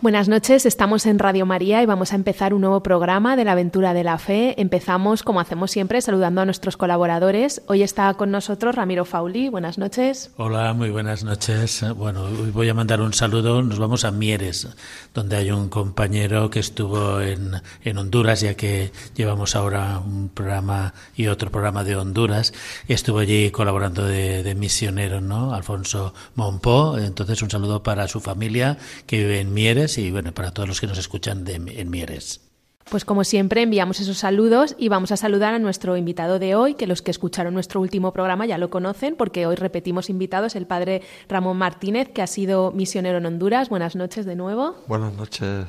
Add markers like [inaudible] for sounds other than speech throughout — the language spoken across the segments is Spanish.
Buenas noches, estamos en Radio María y vamos a empezar un nuevo programa de la aventura de la fe. Empezamos, como hacemos siempre, saludando a nuestros colaboradores. Hoy está con nosotros Ramiro Fauli. Buenas noches. Hola, muy buenas noches. Bueno, hoy voy a mandar un saludo. Nos vamos a Mieres, donde hay un compañero que estuvo en, en Honduras, ya que llevamos ahora un programa y otro programa de Honduras. Estuvo allí colaborando de, de misionero, ¿no? Alfonso Monpó. Entonces, un saludo para su familia que vive en Mieres y bueno, para todos los que nos escuchan de, en Mieres. Pues como siempre enviamos esos saludos y vamos a saludar a nuestro invitado de hoy, que los que escucharon nuestro último programa ya lo conocen porque hoy repetimos invitados, el padre Ramón Martínez, que ha sido misionero en Honduras. Buenas noches de nuevo. Buenas noches.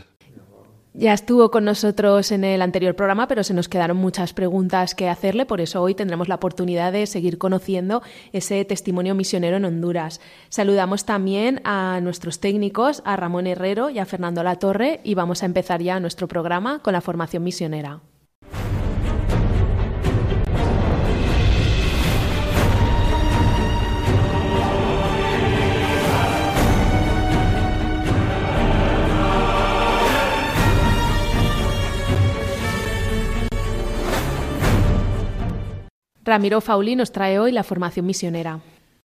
Ya estuvo con nosotros en el anterior programa, pero se nos quedaron muchas preguntas que hacerle, por eso hoy tendremos la oportunidad de seguir conociendo ese testimonio misionero en Honduras. Saludamos también a nuestros técnicos, a Ramón Herrero y a Fernando Latorre, y vamos a empezar ya nuestro programa con la formación misionera. Ramiro Fauli nos trae hoy la formación misionera.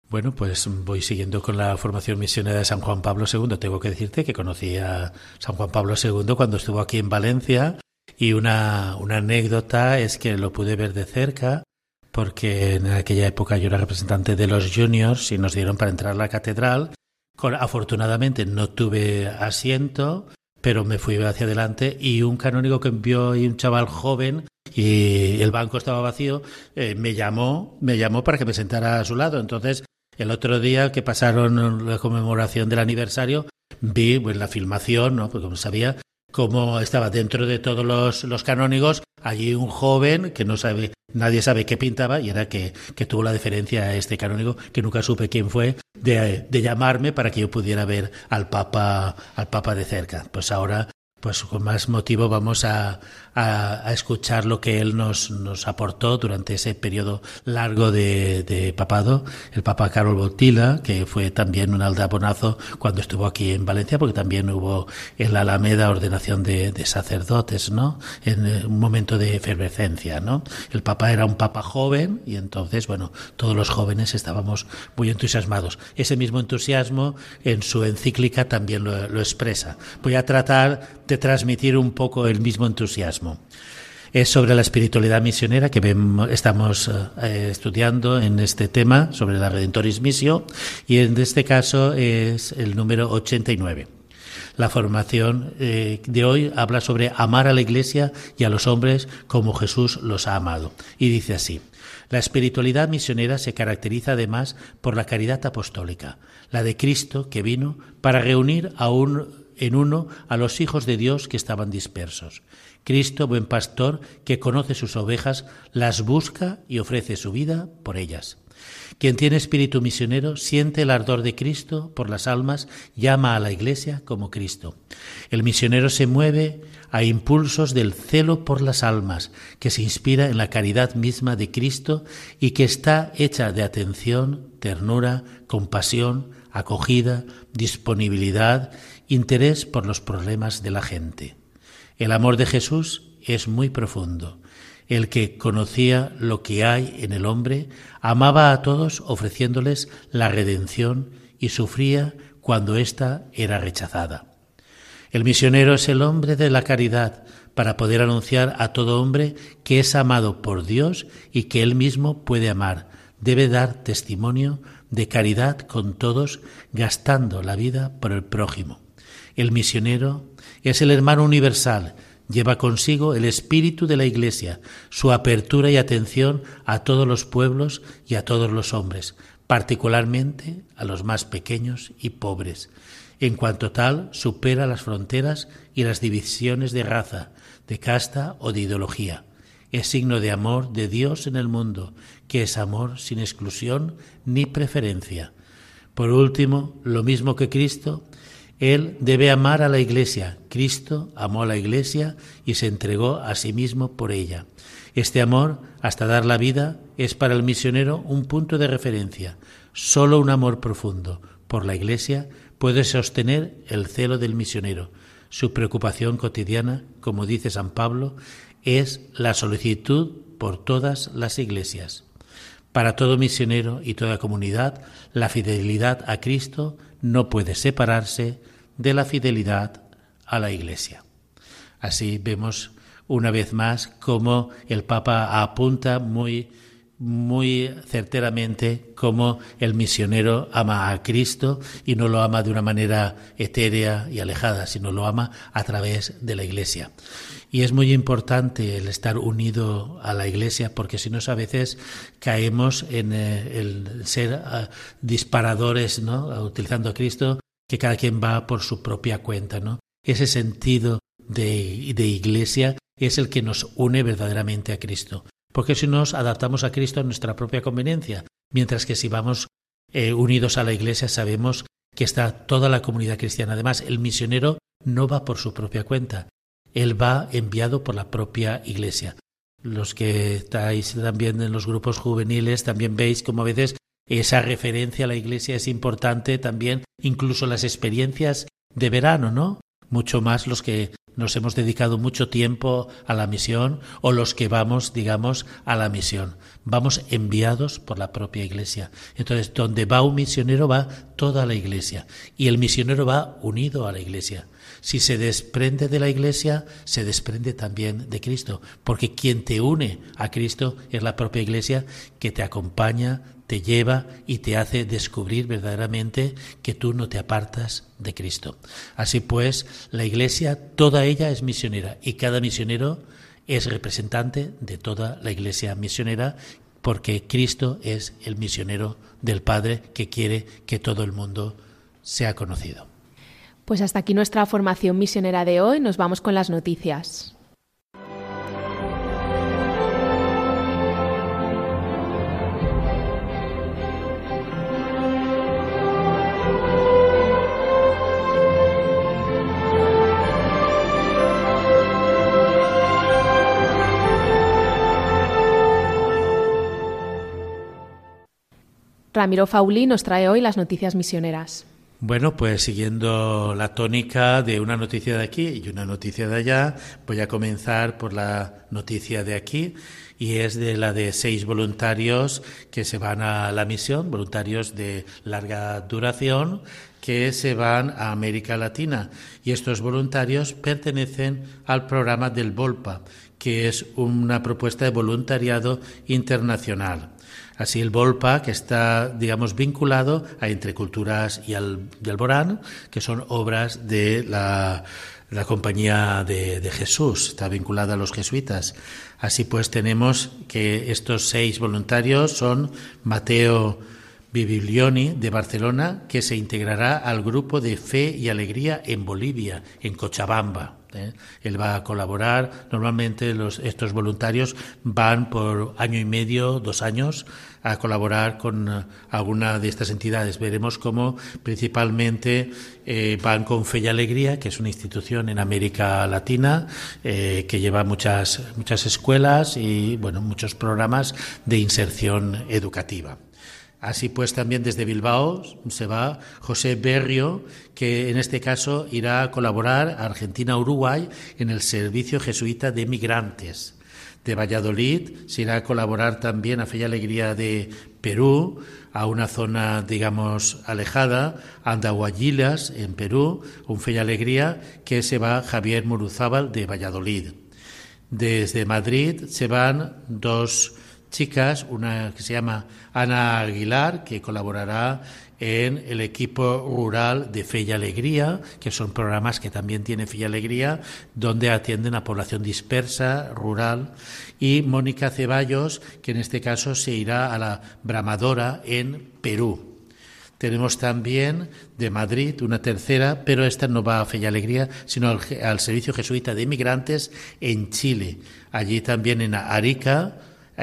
Bueno, pues voy siguiendo con la formación misionera de San Juan Pablo II. Tengo que decirte que conocí a San Juan Pablo II cuando estuvo aquí en Valencia y una, una anécdota es que lo pude ver de cerca porque en aquella época yo era representante de los juniors y nos dieron para entrar a la catedral. afortunadamente no tuve asiento, pero me fui hacia adelante y un canónigo que envió un chaval joven y el banco estaba vacío, eh, me llamó, me llamó para que me sentara a su lado. Entonces, el otro día que pasaron la conmemoración del aniversario, vi pues, la filmación, ¿no? Porque como sabía cómo estaba dentro de todos los, los canónigos, allí un joven que no sabe, nadie sabe qué pintaba, y era que, que tuvo la deferencia a este canónigo, que nunca supe quién fue, de, de llamarme para que yo pudiera ver al Papa, al Papa de cerca. Pues ahora pues con más motivo vamos a, a, escuchar lo que él nos, nos, aportó durante ese periodo largo de, de, papado, el Papa Carol Botila, que fue también un aldabonazo cuando estuvo aquí en Valencia, porque también hubo en la Alameda ordenación de, de sacerdotes, ¿no? En eh, un momento de efervescencia, ¿no? El Papa era un Papa joven y entonces, bueno, todos los jóvenes estábamos muy entusiasmados. Ese mismo entusiasmo en su encíclica también lo, lo expresa. Voy a tratar de transmitir un poco el mismo entusiasmo. Es sobre la espiritualidad misionera que estamos eh, estudiando en este tema, sobre la Redentoris Missio, y en este caso es el número 89. La formación eh, de hoy habla sobre amar a la Iglesia y a los hombres como Jesús los ha amado. Y dice así, la espiritualidad misionera se caracteriza además por la caridad apostólica, la de Cristo que vino para reunir a un en uno a los hijos de Dios que estaban dispersos. Cristo, buen pastor, que conoce sus ovejas, las busca y ofrece su vida por ellas. Quien tiene espíritu misionero siente el ardor de Cristo por las almas, llama a la Iglesia como Cristo. El misionero se mueve a impulsos del celo por las almas, que se inspira en la caridad misma de Cristo y que está hecha de atención, ternura, compasión, acogida, disponibilidad interés por los problemas de la gente. El amor de Jesús es muy profundo. El que conocía lo que hay en el hombre, amaba a todos ofreciéndoles la redención y sufría cuando ésta era rechazada. El misionero es el hombre de la caridad para poder anunciar a todo hombre que es amado por Dios y que él mismo puede amar. Debe dar testimonio de caridad con todos, gastando la vida por el prójimo. El misionero es el hermano universal, lleva consigo el espíritu de la Iglesia, su apertura y atención a todos los pueblos y a todos los hombres, particularmente a los más pequeños y pobres. En cuanto tal, supera las fronteras y las divisiones de raza, de casta o de ideología. es signo de amor de Dios en el mundo, que es amor sin exclusión ni preferencia. Por último, lo mismo que Cristo, Él debe amar a la Iglesia. Cristo amó a la Iglesia y se entregó a sí mismo por ella. Este amor, hasta dar la vida, es para el misionero un punto de referencia. Solo un amor profundo por la Iglesia puede sostener el celo del misionero. Su preocupación cotidiana, como dice San Pablo, es la solicitud por todas las iglesias. Para todo misionero y toda comunidad, la fidelidad a Cristo no puede separarse de la fidelidad a la Iglesia. Así vemos una vez más cómo el Papa apunta muy muy certeramente cómo el misionero ama a Cristo y no lo ama de una manera etérea y alejada, sino lo ama a través de la Iglesia. Y es muy importante el estar unido a la Iglesia porque si no a veces caemos en eh, el ser ah, disparadores, ¿no? utilizando a Cristo, que cada quien va por su propia cuenta. ¿no? Ese sentido de, de Iglesia es el que nos une verdaderamente a Cristo porque si nos adaptamos a Cristo a nuestra propia conveniencia, mientras que si vamos eh, unidos a la Iglesia sabemos que está toda la comunidad cristiana. Además, el misionero no va por su propia cuenta, él va enviado por la propia Iglesia. Los que estáis también en los grupos juveniles también veis como a veces esa referencia a la Iglesia es importante también, incluso las experiencias de verano, ¿no? Mucho más los que nos hemos dedicado mucho tiempo a la misión o los que vamos, digamos, a la misión. Vamos enviados por la propia iglesia. Entonces, donde va un misionero va toda la iglesia y el misionero va unido a la iglesia. Si se desprende de la iglesia, se desprende también de Cristo, porque quien te une a Cristo es la propia iglesia que te acompaña, te lleva y te hace descubrir verdaderamente que tú no te apartas de Cristo. Así pues, la Iglesia, toda ella es misionera y cada misionero es representante de toda la Iglesia misionera porque Cristo es el misionero del Padre que quiere que todo el mundo sea conocido. Pues hasta aquí nuestra formación misionera de hoy. Nos vamos con las noticias. Ramiro Fauli nos trae hoy las noticias misioneras. Bueno, pues siguiendo la tónica de una noticia de aquí y una noticia de allá, voy a comenzar por la noticia de aquí y es de la de seis voluntarios que se van a la misión, voluntarios de larga duración que se van a América Latina y estos voluntarios pertenecen al programa del Volpa, que es una propuesta de voluntariado internacional. Así el Volpa, que está, digamos, vinculado a Entre Culturas y al, Alborán, que son obras de la, Compañía de, de, Jesús, está vinculada a los jesuitas. Así pues tenemos que estos seis voluntarios son Mateo Bibilioni de Barcelona, que se integrará al grupo de Fe y Alegría en Bolivia, en Cochabamba. ¿Eh? Él va a colaborar. Normalmente estos voluntarios van por año y medio, dos años, a colaborar con eh, alguna de estas entidades. Veremos cómo principalmente eh, van con Fe y Alegría, que es una institución en América Latina que lleva muchas, muchas escuelas y bueno, muchos programas de inserción educativa. Así pues, también desde Bilbao se va José Berrio, que en este caso irá a colaborar a Argentina-Uruguay en el Servicio Jesuita de Migrantes. De Valladolid se irá a colaborar también a Fe y Alegría de Perú, a una zona, digamos, alejada, Andahuayilas, en Perú, un Fe y Alegría, que se va Javier Muruzábal de Valladolid. Desde Madrid se van dos chicas, una que se llama Ana Aguilar, que colaborará en el equipo rural de Fe y Alegría, que son programas que también tiene Fe y Alegría, donde atienden a población dispersa, rural, y Mónica Ceballos, que en este caso se irá a la Bramadora en Perú. Tenemos también de Madrid una tercera, pero esta no va a Fe y Alegría, sino al, Servicio Jesuita de Inmigrantes en Chile. Allí también en Arica,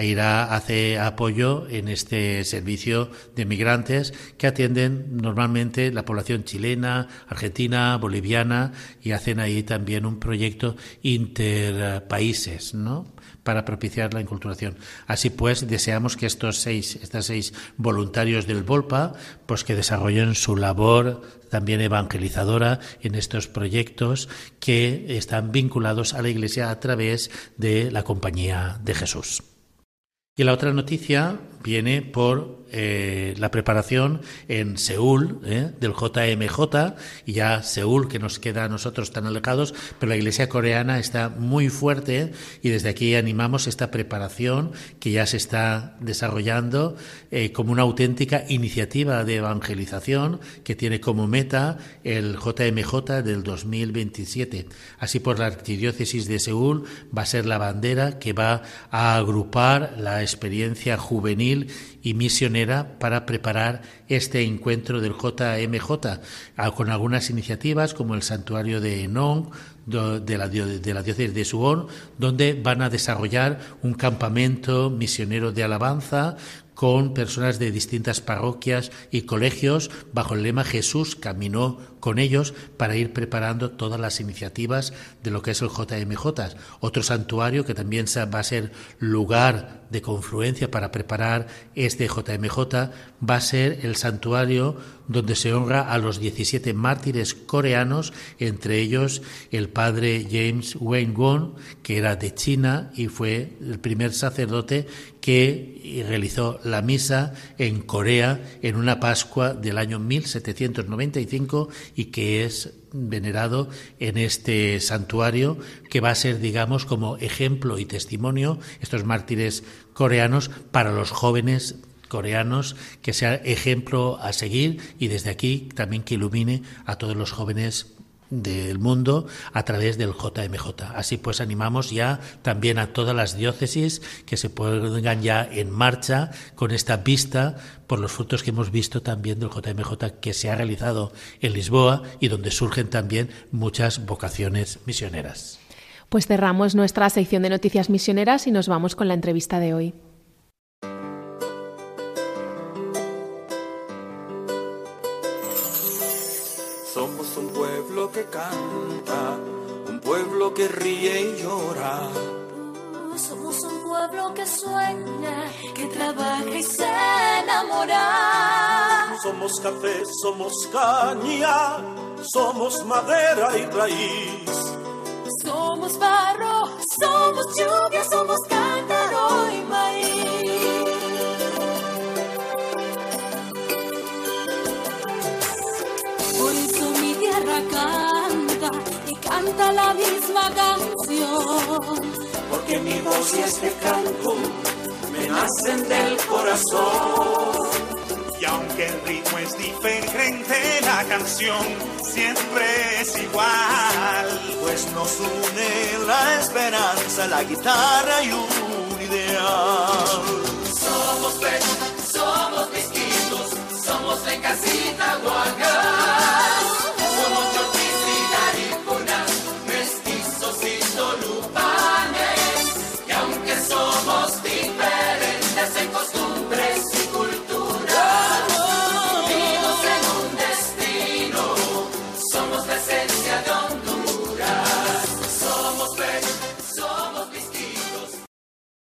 irá hace apoyo en este servicio de migrantes que atienden normalmente la población chilena, argentina, boliviana y hacen ahí también un proyecto interpaíses, ¿no? para propiciar la inculturación. Así pues, deseamos que estos seis, estas seis voluntarios del Volpa, pues que desarrollen su labor también evangelizadora en estos proyectos que están vinculados a la Iglesia a través de la Compañía de Jesús. Y la otra noticia viene por eh, la preparación en Seúl eh, del JMJ y ya Seúl que nos queda a nosotros tan alejados, pero la Iglesia coreana está muy fuerte y desde aquí animamos esta preparación que ya se está desarrollando eh, como una auténtica iniciativa de evangelización que tiene como meta el JMJ del 2027. Así por la arquidiócesis de Seúl va a ser la bandera que va a agrupar la experiencia juvenil y misionera para preparar este encuentro del JMJ, con algunas iniciativas como el santuario de Enong, de la, diócesis de Suón, donde van a desarrollar un campamento misionero de alabanza con personas de distintas parroquias y colegios bajo el lema Jesús caminó con ellos para ir preparando todas las iniciativas de lo que es el JMJ. Otro santuario que también va a ser lugar de confluencia para preparar este JMJ va a ser el santuario donde se honra a los 17 mártires coreanos, entre ellos el padre James Wayne Won, que era de China y fue el primer sacerdote que realizó la misa en Corea en una Pascua del año 1795 y que es venerado en este santuario que va a ser, digamos, como ejemplo y testimonio, estos mártires coreanos, para los jóvenes coreanos, que sea ejemplo a seguir y desde aquí también que ilumine a todos los jóvenes del mundo a través del JMJ. Así pues animamos ya también a todas las diócesis que se pongan ya en marcha con esta vista por los frutos que hemos visto también del JMJ que se ha realizado en Lisboa y donde surgen también muchas vocaciones misioneras. Pues cerramos nuestra sección de noticias misioneras y nos vamos con la entrevista de hoy. Canta, un pueblo que ríe y llora. Somos un pueblo que sueña, que trabaja y se enamora. Somos café, somos caña, somos madera y raíz. Somos barro, somos lluvia, somos cántaro y maíz. Canta la misma canción. Porque mi voz y este canto me nacen del corazón. Y aunque el ritmo es diferente, la canción siempre es igual. Pues nos une la esperanza, la guitarra y un ideal. Somos pechos, somos distintos, somos de casita guacal.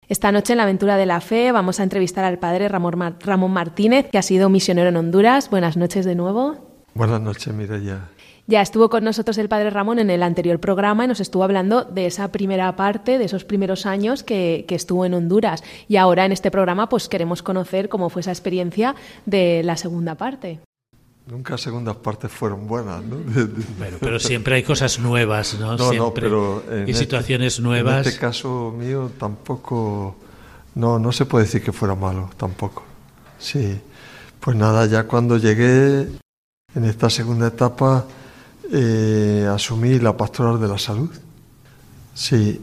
Esta noche en la aventura de la fe vamos a entrevistar al padre Ramón, Mar- Ramón Martínez, que ha sido misionero en Honduras. Buenas noches de nuevo. Buenas noches, Mireya. Ya estuvo con nosotros el padre Ramón en el anterior programa y nos estuvo hablando de esa primera parte, de esos primeros años que, que estuvo en Honduras. Y ahora en este programa pues queremos conocer cómo fue esa experiencia de la segunda parte. Nunca segundas partes fueron buenas, ¿no? [laughs] Bueno, pero siempre hay cosas nuevas, ¿no? No, no, pero en y este- situaciones nuevas. En este caso mío tampoco, no, no se puede decir que fuera malo, tampoco. Sí, pues nada, ya cuando llegué en esta segunda etapa eh, asumí la pastoral de la salud. Sí,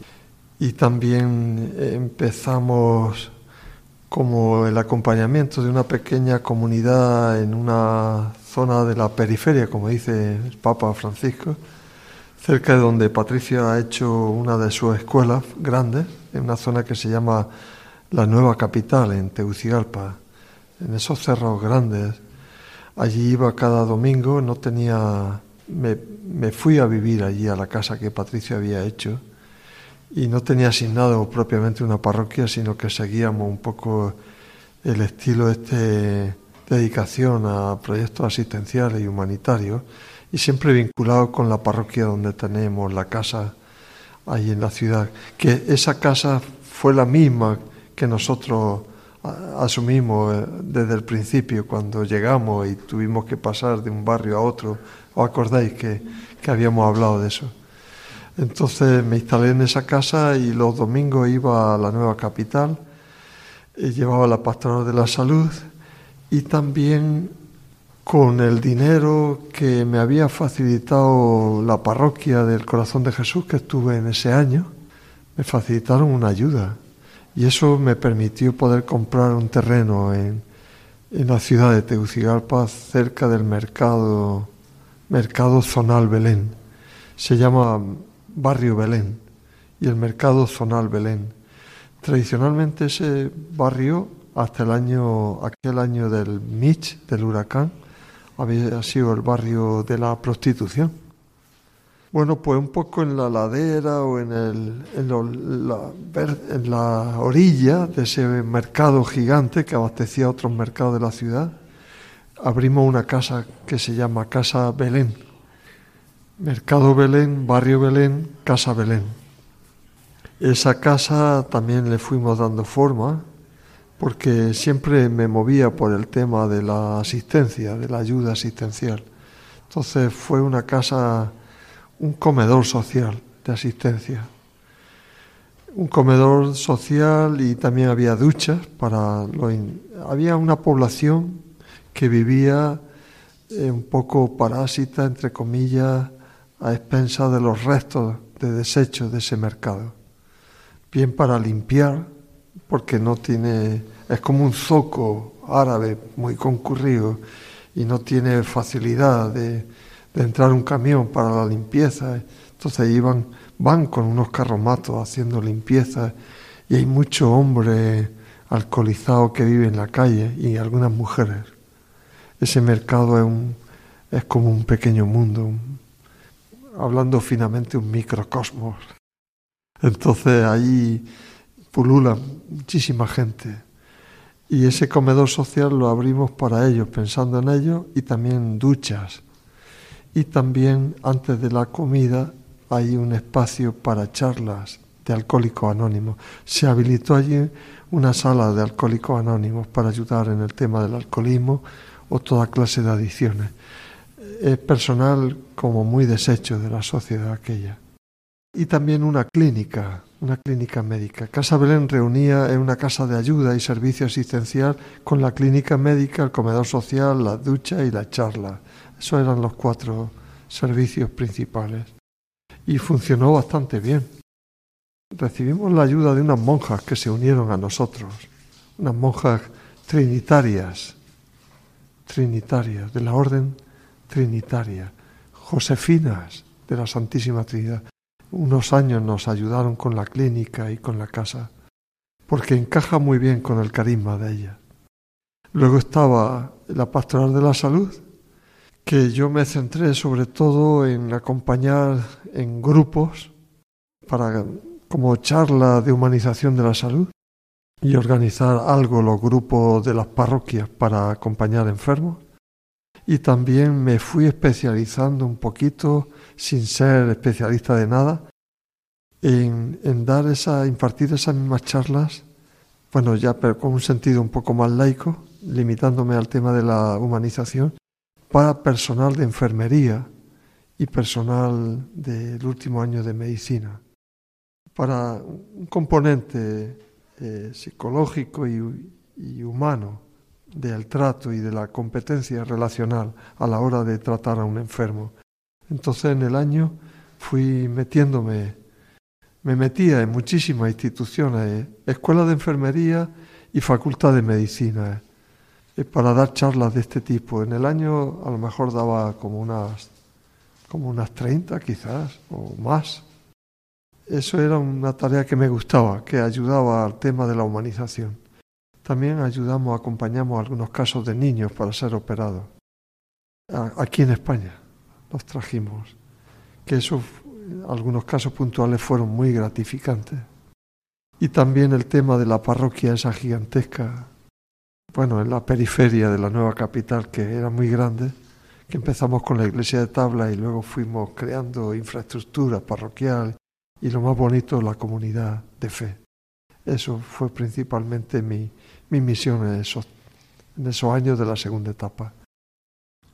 y también empezamos como el acompañamiento de una pequeña comunidad en una zona de la periferia, como dice el Papa Francisco, cerca de donde Patricia ha hecho una de sus escuelas grandes, en una zona que se llama la Nueva Capital, en Tegucigalpa, en esos cerros grandes. Allí iba cada domingo, no tenía... Me, me fui a vivir allí a la casa que Patricia había hecho y no tenía asignado propiamente una parroquia, sino que seguíamos un poco el estilo este dedicación a proyectos asistenciales y humanitarios y siempre vinculado con la parroquia donde tenemos la casa ahí en la ciudad, que esa casa fue la misma que nosotros asumimos eh, desde el principio cuando llegamos y tuvimos que pasar de un barrio a otro. ¿Os acordáis que, que habíamos hablado de eso? Entonces me instalé en esa casa y los domingos iba a la nueva capital, eh, llevaba la pastoral de la salud y también con el dinero que me había facilitado la parroquia del Corazón de Jesús que estuve en ese año, me facilitaron una ayuda y eso me permitió poder comprar un terreno en, en la ciudad de Tegucigalpa cerca del mercado, mercado zonal Belén. Se llama Barrio Belén y el mercado zonal Belén. Tradicionalmente ese barrio hasta el año, aquel año del Mitch, del huracán, había sido el barrio de la prostitución. Bueno, pues un poco en la ladera o en, el, en, la, en la orilla de ese mercado gigante que abastecía otros mercados de la ciudad, abrimos una casa que se llama Casa Belén. Mercado Belén, Barrio Belén, Casa Belén. Esa casa también le fuimos dando forma porque siempre me movía por el tema de la asistencia, de la ayuda asistencial. Entonces fue una casa, un comedor social de asistencia. Un comedor social y también había duchas para los... Había una población que vivía eh, un poco parásita, entre comillas, a expensas de los restos de desechos de ese mercado. Bien para limpiar, porque no tiene, es como un zoco árabe muy concurrido y no tiene facilidad de, entrar un camión para la limpieza. Entonces iban, van con unos carromatos haciendo limpieza y hay muchos hombres alcoholizados que viven en la calle y algunas mujeres. Ese mercado es, un, es como un pequeño mundo, hablando finamente un microcosmos. Entonces ahí pulula muchísima gente. Y ese comedor social lo abrimos para ellos, pensando en ellos, y también duchas. Y también antes de la comida hay un espacio para charlas de alcohólicos anónimos. Se habilitó allí una sala de alcohólicos anónimos para ayudar en el tema del alcoholismo o toda clase de adicciones. Es personal como muy deshecho de la sociedad aquella. Y también una clínica una clínica médica. Casa Belén reunía en una casa de ayuda y servicio asistencial con la clínica médica, el comedor social, la ducha y la charla. Esos eran los cuatro servicios principales. Y funcionó bastante bien. Recibimos la ayuda de unas monjas que se unieron a nosotros, unas monjas trinitarias, trinitarias, de la orden trinitaria, josefinas de la Santísima Trinidad unos años nos ayudaron con la clínica y con la casa, porque encaja muy bien con el carisma de ella. Luego estaba la pastoral de la salud, que yo me centré sobre todo en acompañar en grupos para como charla de humanización de la salud y organizar algo los grupos de las parroquias para acompañar enfermos. Y también me fui especializando un poquito sin ser especialista de nada, en, dar esa, impartir esas mismas charlas, bueno, ya pero con un sentido un poco más laico, limitándome al tema de la humanización, para personal de enfermería y personal del último año de medicina, para un componente eh, psicológico y humano del trato y de la competencia relacional a la hora de tratar a un enfermo. Entonces en el año fui metiéndome, me metía en muchísimas instituciones, escuelas de enfermería y Facultad de Medicina eh, para dar charlas de este tipo. En el año a lo mejor daba como unas, como unas 30 quizás o más. Eso era una tarea que me gustaba, que ayudaba al tema de la humanización. También ayudamos, acompañamos algunos casos de niños para ser operados. Aquí en España los trajimos. Que esos, algunos casos puntuales fueron muy gratificantes. Y también el tema de la parroquia esa gigantesca, bueno, en la periferia de la nueva capital, que era muy grande, que empezamos con la iglesia de tabla y luego fuimos creando infraestructura parroquial y lo más bonito, la comunidad de fe. Eso fue principalmente mi, mi misión en esos, en esos años de la segunda etapa.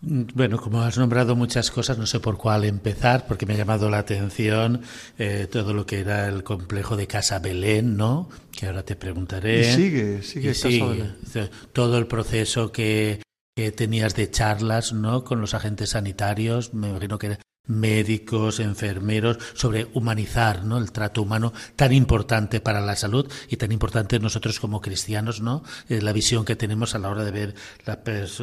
Bueno, como has nombrado muchas cosas, no sé por cuál empezar, porque me ha llamado la atención eh, todo lo que era el complejo de Casa Belén, ¿no? Que ahora te preguntaré. Y sigue, sigue, Casa Belén. Todo el proceso que, que, tenías de charlas, ¿no? Con los agentes sanitarios, me imagino que médicos, enfermeros, sobre humanizar, ¿no? El trato humano tan importante para la salud y tan importante nosotros como cristianos, ¿no? Eh, la visión que tenemos a la hora de ver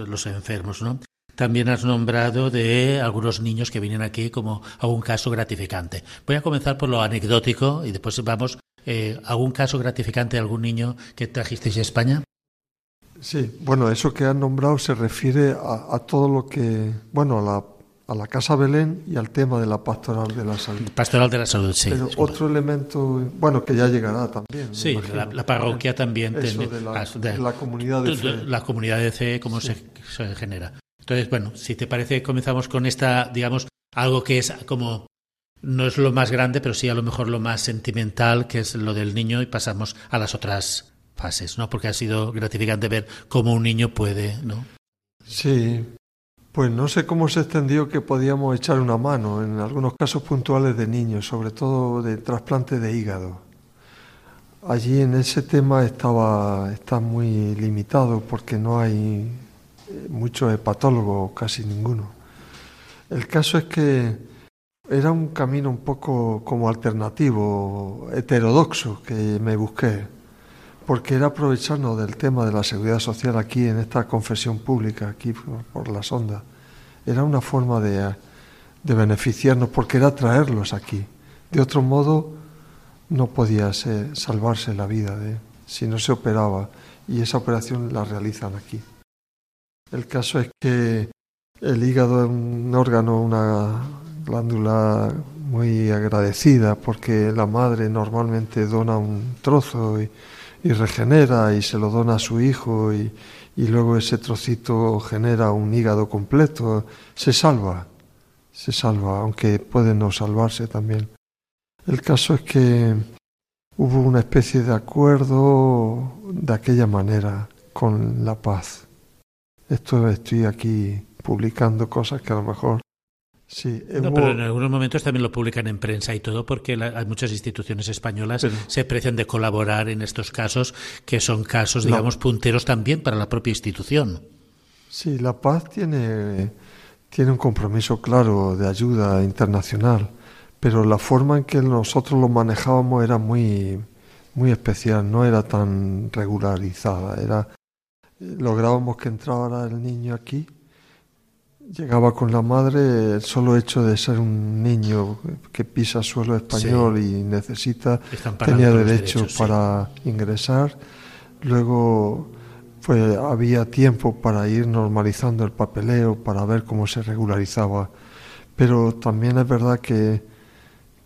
los enfermos, ¿no? También has nombrado de algunos niños que vienen aquí como algún caso gratificante. Voy a comenzar por lo anecdótico y después vamos. Eh, ¿Algún caso gratificante de algún niño que trajisteis de España? Sí, bueno, eso que has nombrado se refiere a, todo lo que, bueno, a la, a la, Casa Belén y al tema de la pastoral de la salud. Pastoral de la salud, sí. Pero otro elemento, bueno, que ya llegará también. Sí, la, parroquia también. Eso de, la, de, la, comunidad de fe. La comunidad de fe, cómo se, se genera. Entonces, bueno, si te parece, comenzamos con esta, digamos, algo que es como, no es lo más grande, pero sí a lo mejor lo más sentimental, que es lo del niño, y pasamos a las otras fases, ¿no? Porque ha sido gratificante ver cómo un niño puede, ¿no? Sí, pues no sé cómo se extendió que podíamos echar una mano en algunos casos puntuales de niños, sobre todo de trasplante de hígado. Allí en ese tema estaba está muy limitado porque no hay muchos hepatólogos, casi ninguno. El caso es que era un camino un poco como alternativo, heterodoxo, que me busqué, porque era aprovecharnos del tema de la seguridad social aquí en esta confesión pública, aquí por, la sonda. Era una forma de, de beneficiarnos, porque era traerlos aquí. De otro modo, no podía salvarse la vida si no se operaba, y esa operación la realizan aquí. El caso es que el hígado es un órgano, una glándula muy agradecida porque la madre normalmente dona un trozo regenera y se lo dona a su hijo y, y, luego ese trocito genera un hígado completo. Se salva, se salva, aunque puede no salvarse también. El caso es que hubo una especie de acuerdo de aquella manera con la paz. Esto estoy aquí publicando cosas que a lo mejor Sí, no, pero en algunos momentos también lo publican en prensa y todo porque hay muchas instituciones españolas se precian de colaborar en estos casos que son casos, digamos, punteros también para la propia institución. Sí, La Paz tiene, tiene un compromiso claro de ayuda internacional, pero la forma en que nosotros lo manejábamos era muy, muy especial, no era tan regularizada, era lográbamos que entrara el niño aquí, llegaba con la madre, el solo hecho de ser un niño que pisa suelo español y necesita, tenía derecho para ingresar. Luego pues había tiempo para ir normalizando el papeleo, para ver cómo se regularizaba. Pero también es verdad que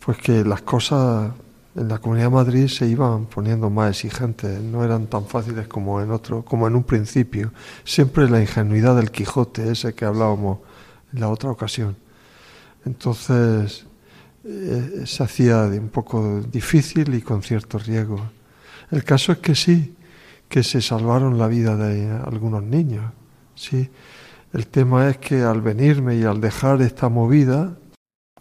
pues que las cosas en la Comunidad de Madrid se iban poniendo más exigentes, no eran tan fáciles como en otro, como en un principio. Siempre la ingenuidad del Quijote, ese que hablábamos en la otra ocasión. Entonces eh, se hacía un poco difícil y con cierto riesgo. El caso es que sí, que se salvaron la vida de algunos niños. Sí. El tema es que al venirme y al dejar esta movida,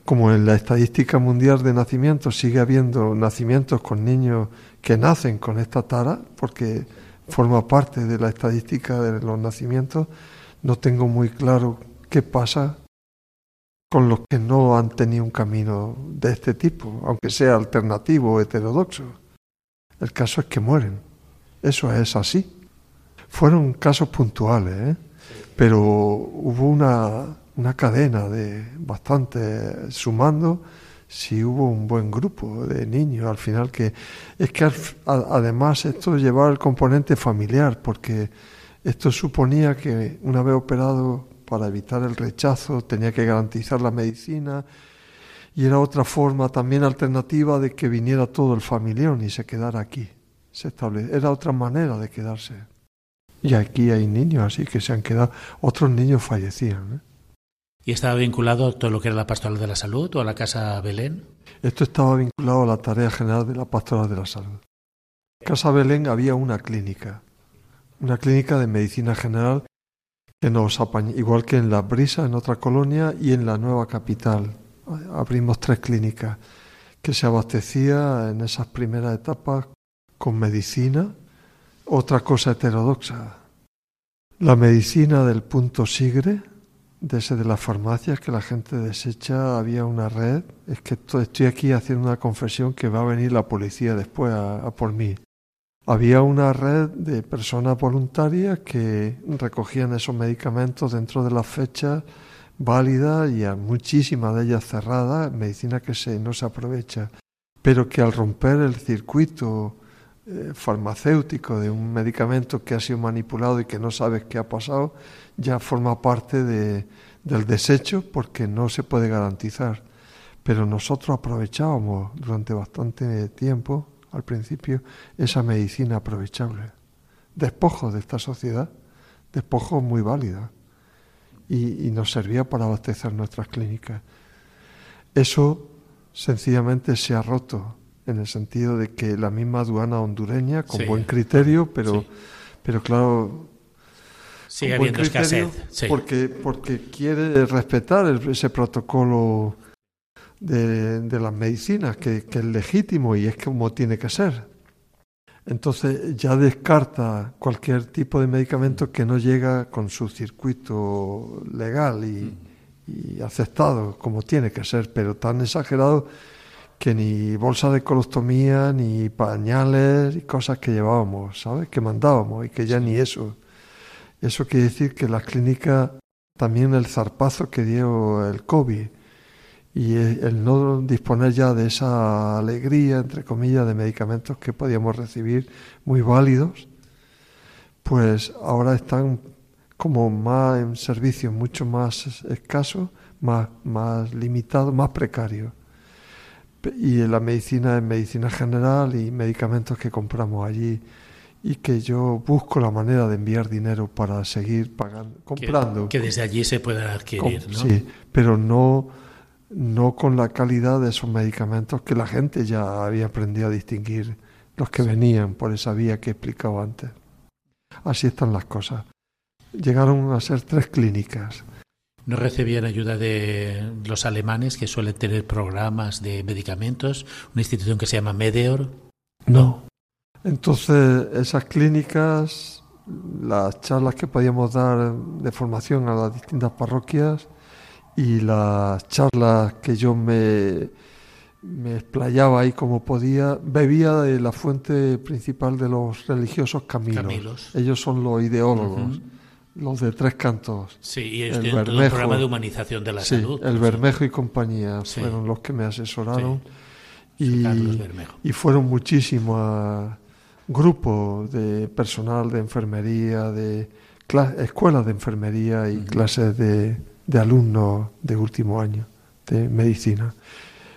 como en la estadística mundial de nacimientos sigue habiendo nacimientos con niños que nacen con esta tara, porque forma parte de la estadística de los nacimientos, no tengo muy claro qué pasa con los que no han tenido un camino de este tipo, aunque sea alternativo o heterodoxo. El caso es que mueren Eso es así. Fueron casos puntuales, ¿eh? pero hubo una, una cadena de bastante sumando si hubo un buen grupo de niños al final que es que además esto llevaba el componente familiar porque esto suponía que una vez operado para evitar el rechazo tenía que garantizar la medicina y era otra forma también alternativa de que viniera todo el familión y se quedara aquí. Se Era otra manera de quedarse. Y aquí hay niños así que se han quedado, otros niños fallecían. ¿eh? ¿Y estaba vinculado a todo lo que era la pastoral de la salud o a la Casa Belén? Esto estaba vinculado a la tarea general de la pastoral de la salud. En Casa Belén había una clínica, una clínica de medicina general que nos apañó, igual que en La Brisa, en otra colonia, y en la nueva capital. Abrimos tres clínicas que se abastecía en esas primeras etapas con medicina, otra cosa heterodoxa. La medicina del punto sigre, de ese de las farmacias que la gente desecha, había una red. Es que estoy aquí haciendo una confesión que va a venir la policía después a, por mí. Había una red de personas voluntarias que recogían esos medicamentos dentro de las fechas válidas y a muchísimas de ellas cerradas, medicina que se, no se aprovecha, pero que al romper el circuito eh, farmacéutico de un medicamento que ha sido manipulado y que no sabes qué ha pasado, ya forma parte de, del desecho porque no se puede garantizar. Pero nosotros aprovechábamos durante bastante tiempo, al principio, esa medicina aprovechable. Despojos de esta sociedad, despojos muy válidos. Y, y nos servía para abastecer nuestras clínicas. Eso sencillamente se ha roto en el sentido de que la misma aduana hondureña, con buen criterio, pero, pero claro, Sigue habiendo escasez. Porque, porque quiere respetar ese protocolo de, de las medicinas, que, que, es legítimo y es como tiene que ser. Entonces ya descarta cualquier tipo de medicamento que no llega con su circuito legal y, y aceptado como tiene que ser, pero tan exagerado que ni bolsa de colostomía, ni pañales, y cosas que llevábamos, ¿sabes? Que mandábamos y que ya ni eso. Eso quiere decir que la clínica, también el zarpazo que dio el COVID y el no disponer ya de esa alegría, entre comillas, de medicamentos que podíamos recibir muy válidos, pues ahora están como más en servicios mucho más escasos, más, más limitados, más precarios y la medicina es medicina general y medicamentos que compramos allí y que yo busco la manera de enviar dinero para seguir pagando, comprando. Que, desde allí se pueda adquirir, ¿no? Sí, pero no, no con la calidad de esos medicamentos que la gente ya había aprendido a distinguir los que venían por esa vía que he explicado antes. Así están las cosas. Llegaron a ser tres clínicas no recibían ayuda de los alemanes que suelen tener programas de medicamentos, una institución que se llama Medeor. No. Entonces, esas clínicas, las charlas que podíamos dar de formación a las distintas parroquias y las charlas que yo me, me explayaba ahí como podía, bebía de la fuente principal de los religiosos caminos. Ellos son los ideólogos los de Tres Cantos. Sí, y el Bermejo, programa de humanización de la salud. El Bermejo y compañía fueron los que me asesoraron. Y, y, fueron muchísimos grupos de personal de enfermería, de escuelas de enfermería y clases de, de alumnos de último año de medicina.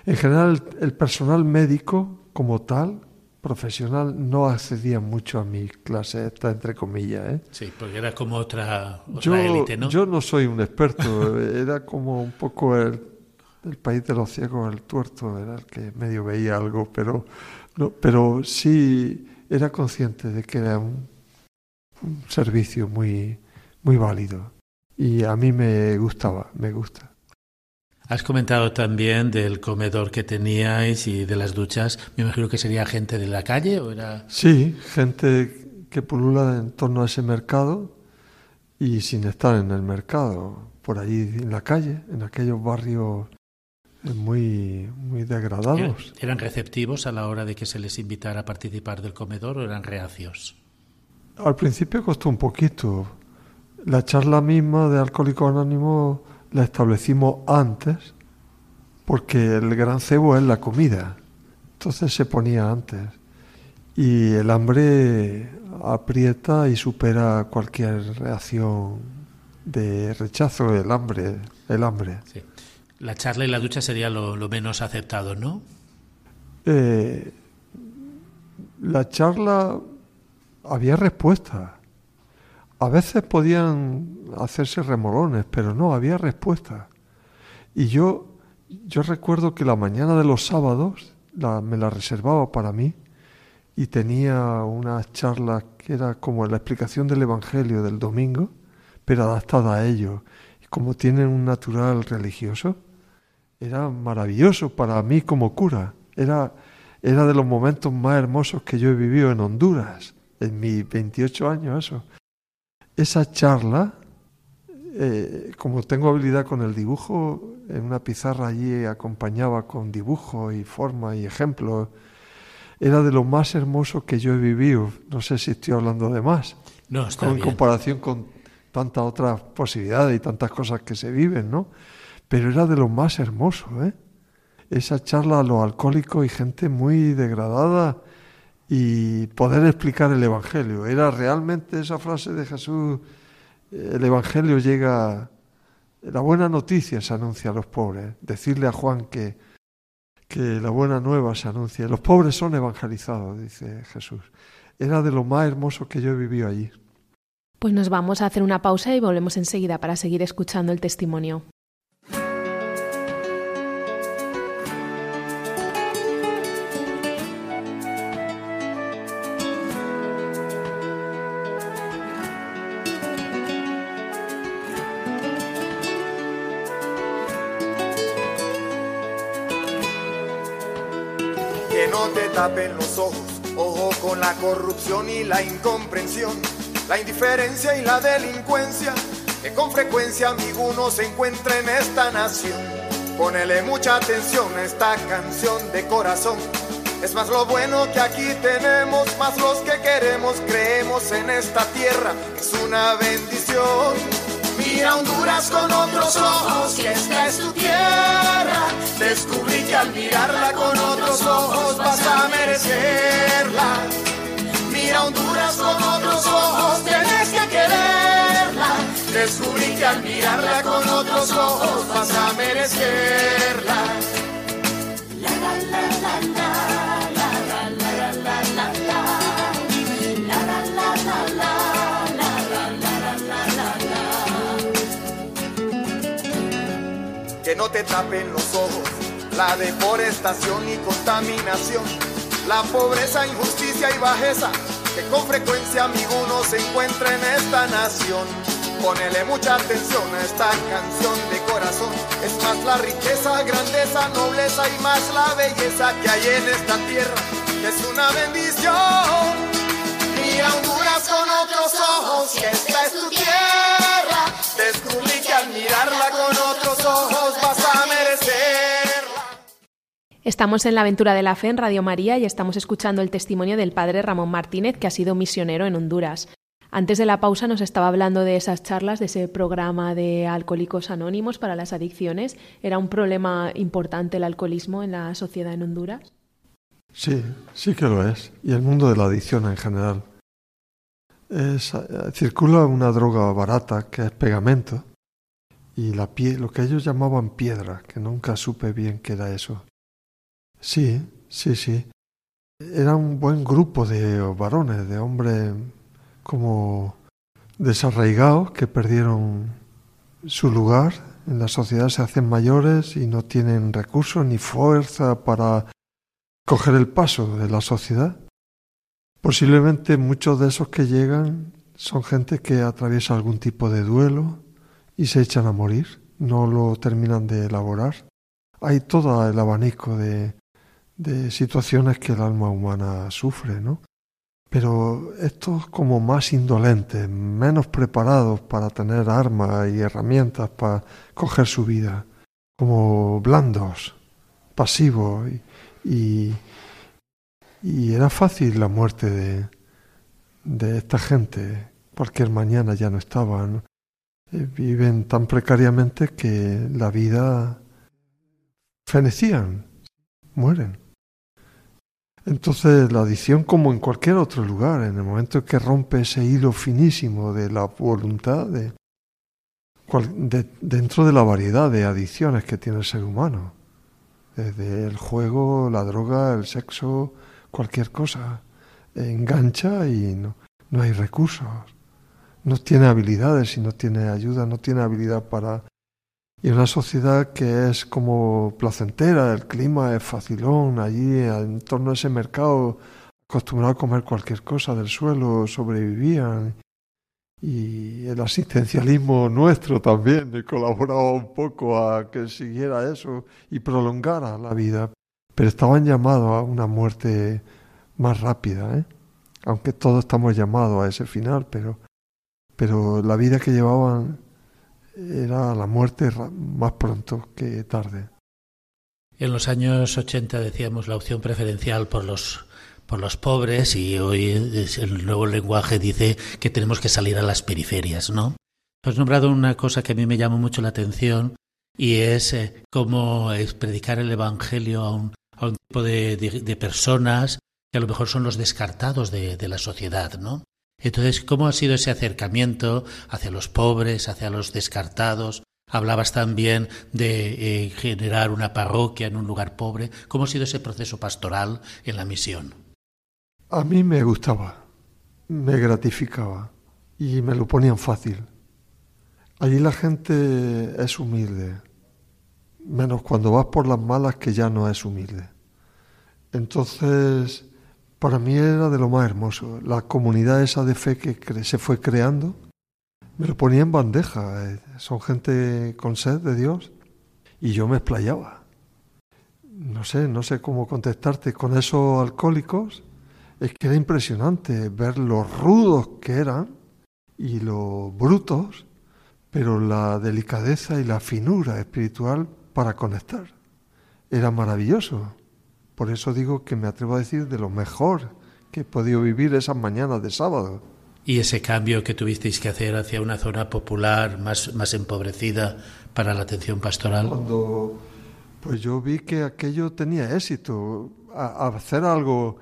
En general, el personal médico como tal profesional no accedía mucho a mi clase, esta entre comillas. ¿eh? Sí, porque era como otra, élite, ¿no? Yo no soy un experto, [laughs] era como un poco el, país de los ciegos, el tuerto, era el que medio veía algo, pero, no, pero sí era consciente de que era un, un servicio muy, muy válido y a mí me gustaba, me gusta. Has comentado también del comedor que teníais y de las duchas. Me imagino que sería gente de la calle o era. Sí, gente que pulula en torno a ese mercado y sin estar en el mercado, por allí en la calle, en aquellos barrios muy, muy degradados. ¿Eran receptivos a la hora de que se les invitara a participar del comedor o eran reacios? Al principio costó un poquito. La charla misma de Alcohólicos Anónimos la establecimos antes, porque el gran cebo es la comida. Entonces se ponía antes. Y el hambre aprieta y supera cualquier reacción de rechazo, el hambre, el hambre. Sí. La charla y la ducha sería lo, lo menos aceptado, ¿no? Eh, la charla había respuesta. A veces podían hacerse remolones, pero no, había respuesta. Y yo, yo recuerdo que la mañana de los sábados me la reservaba para mí y tenía una charla que era como la explicación del Evangelio del domingo, pero adaptada a ello. Y como tienen un natural religioso, era maravilloso para mí como cura. Era, era de los momentos más hermosos que yo he vivido en Honduras, en mis 28 años, eso. Esa charla, eh, como tengo habilidad con el dibujo, en una pizarra allí acompañaba con dibujo y forma y ejemplos, era de lo más hermoso que yo he vivido. No sé si estoy hablando de más. No, está en comparación con tantas otras posibilidades y tantas cosas que se viven, ¿no? Pero era de lo más hermoso, ¿eh? Esa charla a los alcohólicos y gente muy degradada y poder explicar el Evangelio. Era realmente esa frase de Jesús, el Evangelio llega, la buena noticia se anuncia a los pobres. Decirle a Juan que, que la buena nueva se anuncia. Los pobres son evangelizados, dice Jesús. Era de lo más hermoso que yo he vivido allí. Pues nos vamos a hacer una pausa y volvemos enseguida para seguir escuchando el testimonio. No te tapen los ojos, ojo con la corrupción y la incomprensión, la indiferencia y la delincuencia, que con frecuencia amigo se encuentra en esta nación. Ponele mucha atención a esta canción de corazón. Es más lo bueno que aquí tenemos, más los que queremos, creemos en esta tierra, es una bendición. Mira Honduras con otros ojos, que esta es tu tierra. Descubrí que al mirarla con otros ojos vas a merecerla. Mira Honduras con otros ojos, tienes que quererla. Descubrí que al mirarla con otros ojos vas a merecerla. La la la la la. No te tapen los ojos la deforestación y contaminación, la pobreza, injusticia y bajeza que con frecuencia amigo uno se encuentra en esta nación. Ponele mucha atención a esta canción de corazón. Es más la riqueza, grandeza, nobleza y más la belleza que hay en esta tierra, que es una bendición. Mira Honduras con otros ojos, que esta es tu tierra. Descubrí que al mirarla con otros ojos Estamos en la aventura de la fe en Radio María y estamos escuchando el testimonio del padre Ramón Martínez, que ha sido misionero en Honduras. Antes de la pausa nos estaba hablando de esas charlas, de ese programa de alcohólicos anónimos para las adicciones. ¿Era un problema importante el alcoholismo en la sociedad en Honduras? Sí, sí que lo es. Y el mundo de la adicción en general. Es, eh, circula una droga barata que es pegamento y la pie, lo que ellos llamaban piedra, que nunca supe bien qué era eso. Sí, sí, sí. Era un buen grupo de varones, de hombres como desarraigados que perdieron su lugar en la sociedad, se hacen mayores y no tienen recursos ni fuerza para coger el paso de la sociedad. Posiblemente muchos de esos que llegan son gente que atraviesa algún tipo de duelo y se echan a morir, no lo terminan de elaborar. Hay todo el abanico de, de situaciones que el alma humana sufre, ¿no? Pero estos como más indolentes, menos preparados para tener armas y herramientas para coger su vida, como blandos, pasivos y, y, era fácil la muerte de, de esta gente, cualquier mañana ya no estaban, eh, viven tan precariamente que la vida fenecían, mueren. Entonces la adicción, como en cualquier otro lugar, en el momento en que rompe ese hilo finísimo de la voluntad, de, dentro de la variedad de adicciones que tiene el ser humano, desde el juego, la droga, el sexo, cualquier cosa, engancha y no, no hay recursos, no tiene habilidades y no tiene ayuda, no tiene habilidad para y una sociedad que es como placentera, el clima es facilón, allí en torno a ese mercado, acostumbrado a comer cualquier cosa del suelo, sobrevivían. Y el asistencialismo [laughs] nuestro también colaboraba un poco a que siguiera eso y prolongara la vida. Pero estaban llamados a una muerte más rápida, ¿eh? aunque todos estamos llamados a ese final, pero, pero la vida que llevaban era la muerte más pronto que tarde. En los años 80 decíamos la opción preferencial por los por los pobres y hoy el nuevo lenguaje dice que tenemos que salir a las periferias, ¿no? Has nombrado una cosa que a mí me llamó mucho la atención y es eh, cómo es predicar el Evangelio a un, a un tipo de, de, personas que a lo mejor son los descartados de, de la sociedad, ¿no? Entonces, ¿cómo ha sido ese acercamiento hacia los pobres, hacia los descartados? Hablabas también de eh, generar una parroquia en un lugar pobre. ¿Cómo ha sido ese proceso pastoral en la misión? A mí me gustaba, me gratificaba y me lo ponían fácil. Allí la gente es humilde, menos cuando vas por las malas que ya no es humilde. Entonces, para mí era de lo más hermoso. La comunidad esa de fe que se fue creando, me lo ponía en bandeja. Eh, son gente con sed de Dios y yo me explayaba. No sé, no sé cómo contestarte con esos alcohólicos. Es que era impresionante ver lo rudos que eran y lo brutos, pero la delicadeza y la finura espiritual para conectar. Era maravilloso. Por eso digo que me atrevo a decir de lo mejor que he podido vivir esas mañanas de sábado. ¿Y ese cambio que tuvisteis que hacer hacia una zona popular más, más empobrecida para la atención pastoral? Cuando pues yo vi que aquello tenía éxito, hacer algo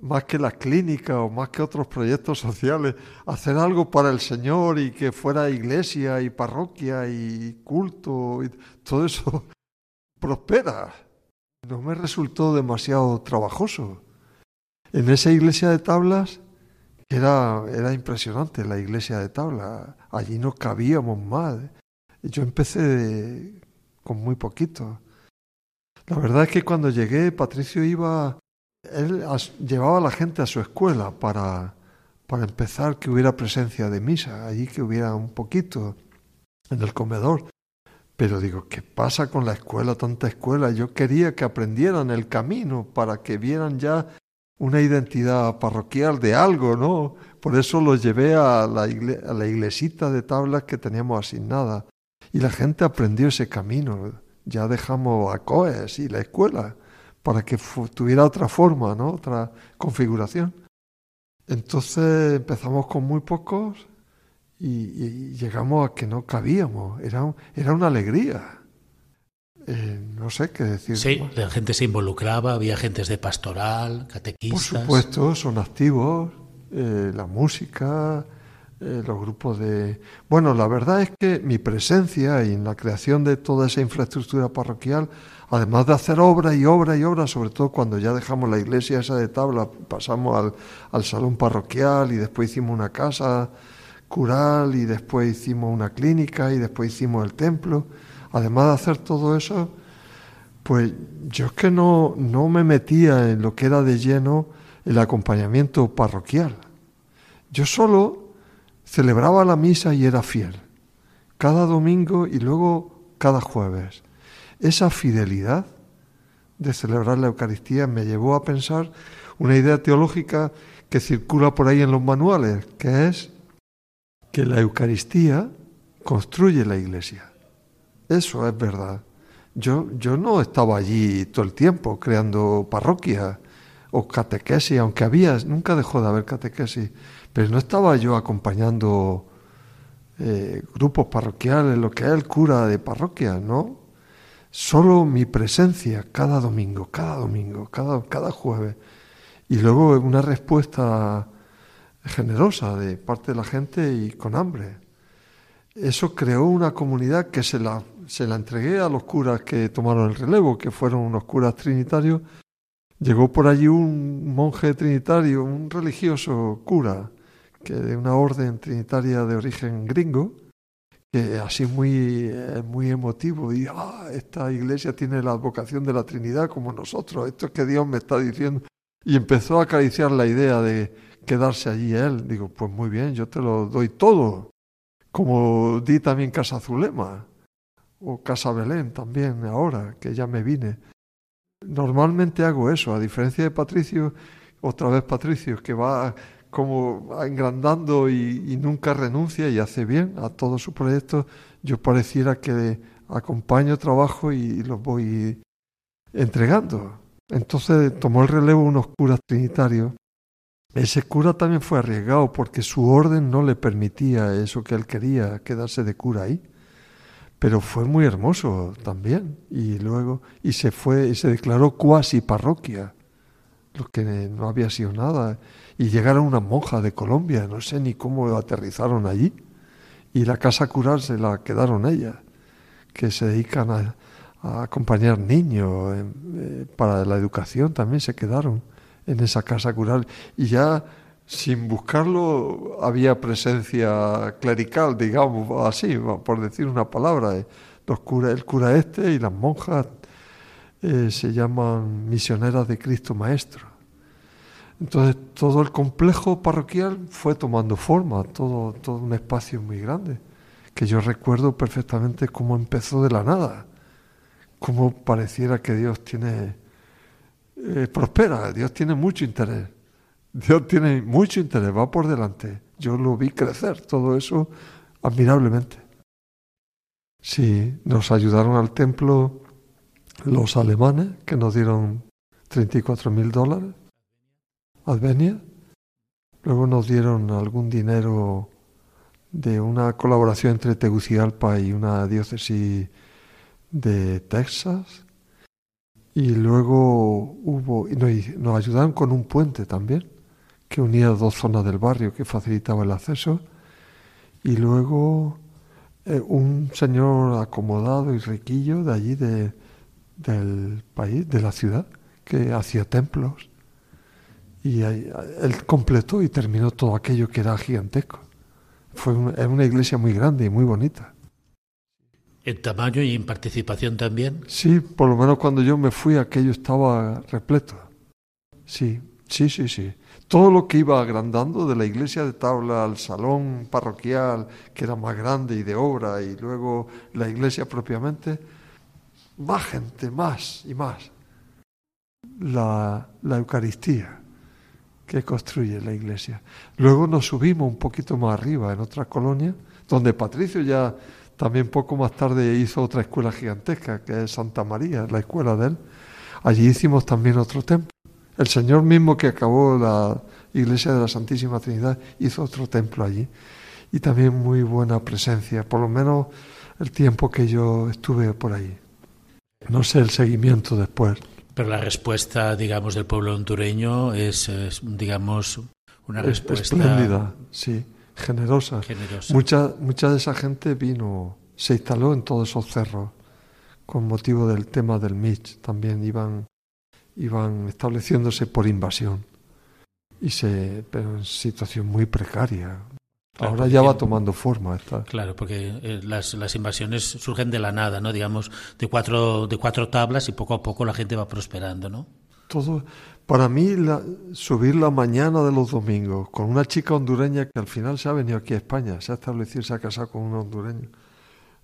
más que la clínica o más que otros proyectos sociales, hacer algo para el Señor y que fuera iglesia y parroquia y culto, y todo eso [laughs] prospera no me resultó demasiado trabajoso. En esa iglesia de tablas era, era impresionante, la iglesia de tablas. Allí no cabíamos más. Yo empecé con muy poquito. La verdad es que cuando llegué, Patricio iba, él llevaba a la gente a su escuela para, para empezar que hubiera presencia de misa, allí que hubiera un poquito en el comedor. Pero digo, ¿qué pasa con la escuela, tanta escuela? Yo quería que aprendieran el camino para que vieran ya una identidad parroquial de algo, ¿no? Por eso los llevé a la, iglesita de tablas que teníamos asignada. Y la gente aprendió ese camino. Ya dejamos a COES y la escuela para que tuviera otra forma, ¿no? Otra configuración. Entonces empezamos con muy pocos y, llegamos a que no cabíamos, era, era una alegría. Eh, no sé qué decir. Sí, la gente se involucraba, había agentes de pastoral, catequistas. Por supuesto, son activos, eh, la música, eh, los grupos de... Bueno, la verdad es que mi presencia en la creación de toda esa infraestructura parroquial, además de hacer obra y obra y obra, sobre todo cuando ya dejamos la iglesia esa de tabla, pasamos al, al salón parroquial y después hicimos una casa cural y después hicimos una clínica y después hicimos el templo. Además de hacer todo eso, pues yo es que no, no me metía en lo que era de lleno el acompañamiento parroquial. Yo solo celebraba la misa y era fiel, cada domingo y luego cada jueves. Esa fidelidad de celebrar la Eucaristía me llevó a pensar una idea teológica que circula por ahí en los manuales, que es que la Eucaristía construye la iglesia. Eso es verdad. Yo, yo no estaba allí todo el tiempo creando parroquias o catequesis, aunque había, nunca dejó de haber catequesis, pero no estaba yo acompañando eh, grupos parroquiales, lo que es el cura de parroquia, ¿no? Solo mi presencia cada domingo, cada domingo, cada, cada jueves. Y luego una respuesta generosa de parte de la gente y con hambre. Eso creó una comunidad que se la, se la entregué a los curas que tomaron el relevo, que fueron unos curas trinitarios. Llegó por allí un monje trinitario, un religioso cura, que de una orden trinitaria de origen gringo, que así muy, eh, muy emotivo, y ah, esta iglesia tiene la vocación de la Trinidad como nosotros, esto es que Dios me está diciendo. Y empezó a acariciar la idea de quedarse allí él. Digo, pues muy bien, yo te lo doy todo. Como di también Casa Zulema o Casa Belén también ahora, que ya me vine. Normalmente hago eso, a diferencia de Patricio, otra vez Patricio, que va como engrandando y, nunca renuncia y hace bien a todos sus proyectos, yo pareciera que acompaño, trabajo y los voy entregando. Entonces tomó el relevo unos curas trinitarios. Ese cura también fue arriesgado porque su orden no le permitía eso que él quería, quedarse de cura ahí. Pero fue muy hermoso también. Y luego, y se fue, y se declaró cuasi parroquia, lo que no había sido nada y llegaron unas monjas de Colombia, no sé ni cómo aterrizaron allí, y la casa cural se la quedaron ellas, que se dedican a, acompañar niños eh, para la educación, también se quedaron en esa casa cural, y ya sin buscarlo había presencia clerical, digamos así, por decir una palabra. Los cura, el cura este y las monjas eh, se llaman misioneras de Cristo Maestro. Entonces todo el complejo parroquial fue tomando forma, todo, todo un espacio muy grande, que yo recuerdo perfectamente cómo empezó de la nada, cómo pareciera que Dios tiene, eh, prospera, Dios tiene mucho interés, Dios tiene mucho interés, va por delante. Yo lo vi crecer, todo eso admirablemente. Sí, nos ayudaron al templo los alemanes, que nos dieron 34 mil dólares Advenia. Luego nos dieron algún dinero de una colaboración entre Tegucigalpa y una diócesis de Texas. Y luego hubo, y nos ayudaron con un puente también, que unía dos zonas del barrio, que facilitaba el acceso. Y luego eh, un señor acomodado y riquillo de allí, de, del país, de la ciudad, que hacía templos y él completó y terminó todo aquello que era gigantesco. Fue una, una iglesia muy grande y muy bonita. ¿En tamaño y en participación también? Sí, por lo menos cuando yo me fui aquello estaba repleto. Sí, sí, sí, sí. Todo lo que iba agrandando de la iglesia de tabla al salón parroquial, que era más grande y de obra, y luego la iglesia propiamente, más gente, más y más. La, la Eucaristía que construye la iglesia. Luego nos subimos un poquito más arriba, en otra colonia, donde Patricio ya también poco más tarde hizo otra escuela gigantesca, que es Santa María, la escuela de él. Allí hicimos también otro templo. El Señor mismo que acabó la iglesia de la Santísima Trinidad hizo otro templo allí. Y también muy buena presencia, por lo menos el tiempo que yo estuve por ahí. No sé el seguimiento después. Pero la respuesta, digamos, del pueblo hondureño es, digamos, una respuesta... Espléndida, sí, generosa. Mucha, mucha de esa gente vino, se instaló en todos esos cerros con motivo del tema del Mitch. También iban, iban estableciéndose por invasión. Y se, pero en situación muy precaria, Ahora ya va tomando forma. Esta. Claro, porque eh, las, las, invasiones surgen de la nada, ¿no? Digamos, de cuatro, de cuatro tablas y poco a poco la gente va prosperando, ¿no? Todo, para mí, la, subir la mañana de los domingos con una chica hondureña que al final se ha venido aquí a España, se ha establecido, se ha casado con un hondureño.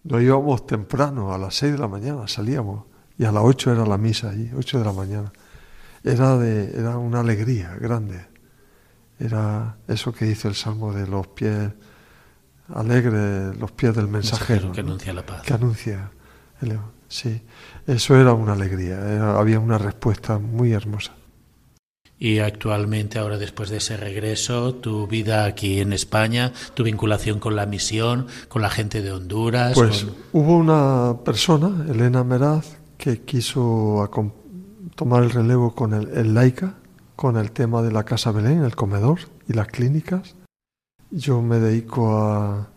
Nos íbamos temprano, a las seis de la mañana salíamos, y a las ocho era la misa allí, ocho de la mañana. Era, de, era una alegría grande era eso que dice el Salmo de los pies alegres, los pies del mensajero. que anuncia la paz. Que anuncia. sí, eso era una alegría, había una respuesta muy hermosa. Y actualmente, ahora después de ese regreso, tu vida aquí en España, tu vinculación con la misión, con la gente de Honduras. Pues hubo una persona, Elena Meraz, que quiso tomar el relevo con el, el, Laica, con el tema de la Casa Belén, el comedor y las clínicas. Yo me dedico a,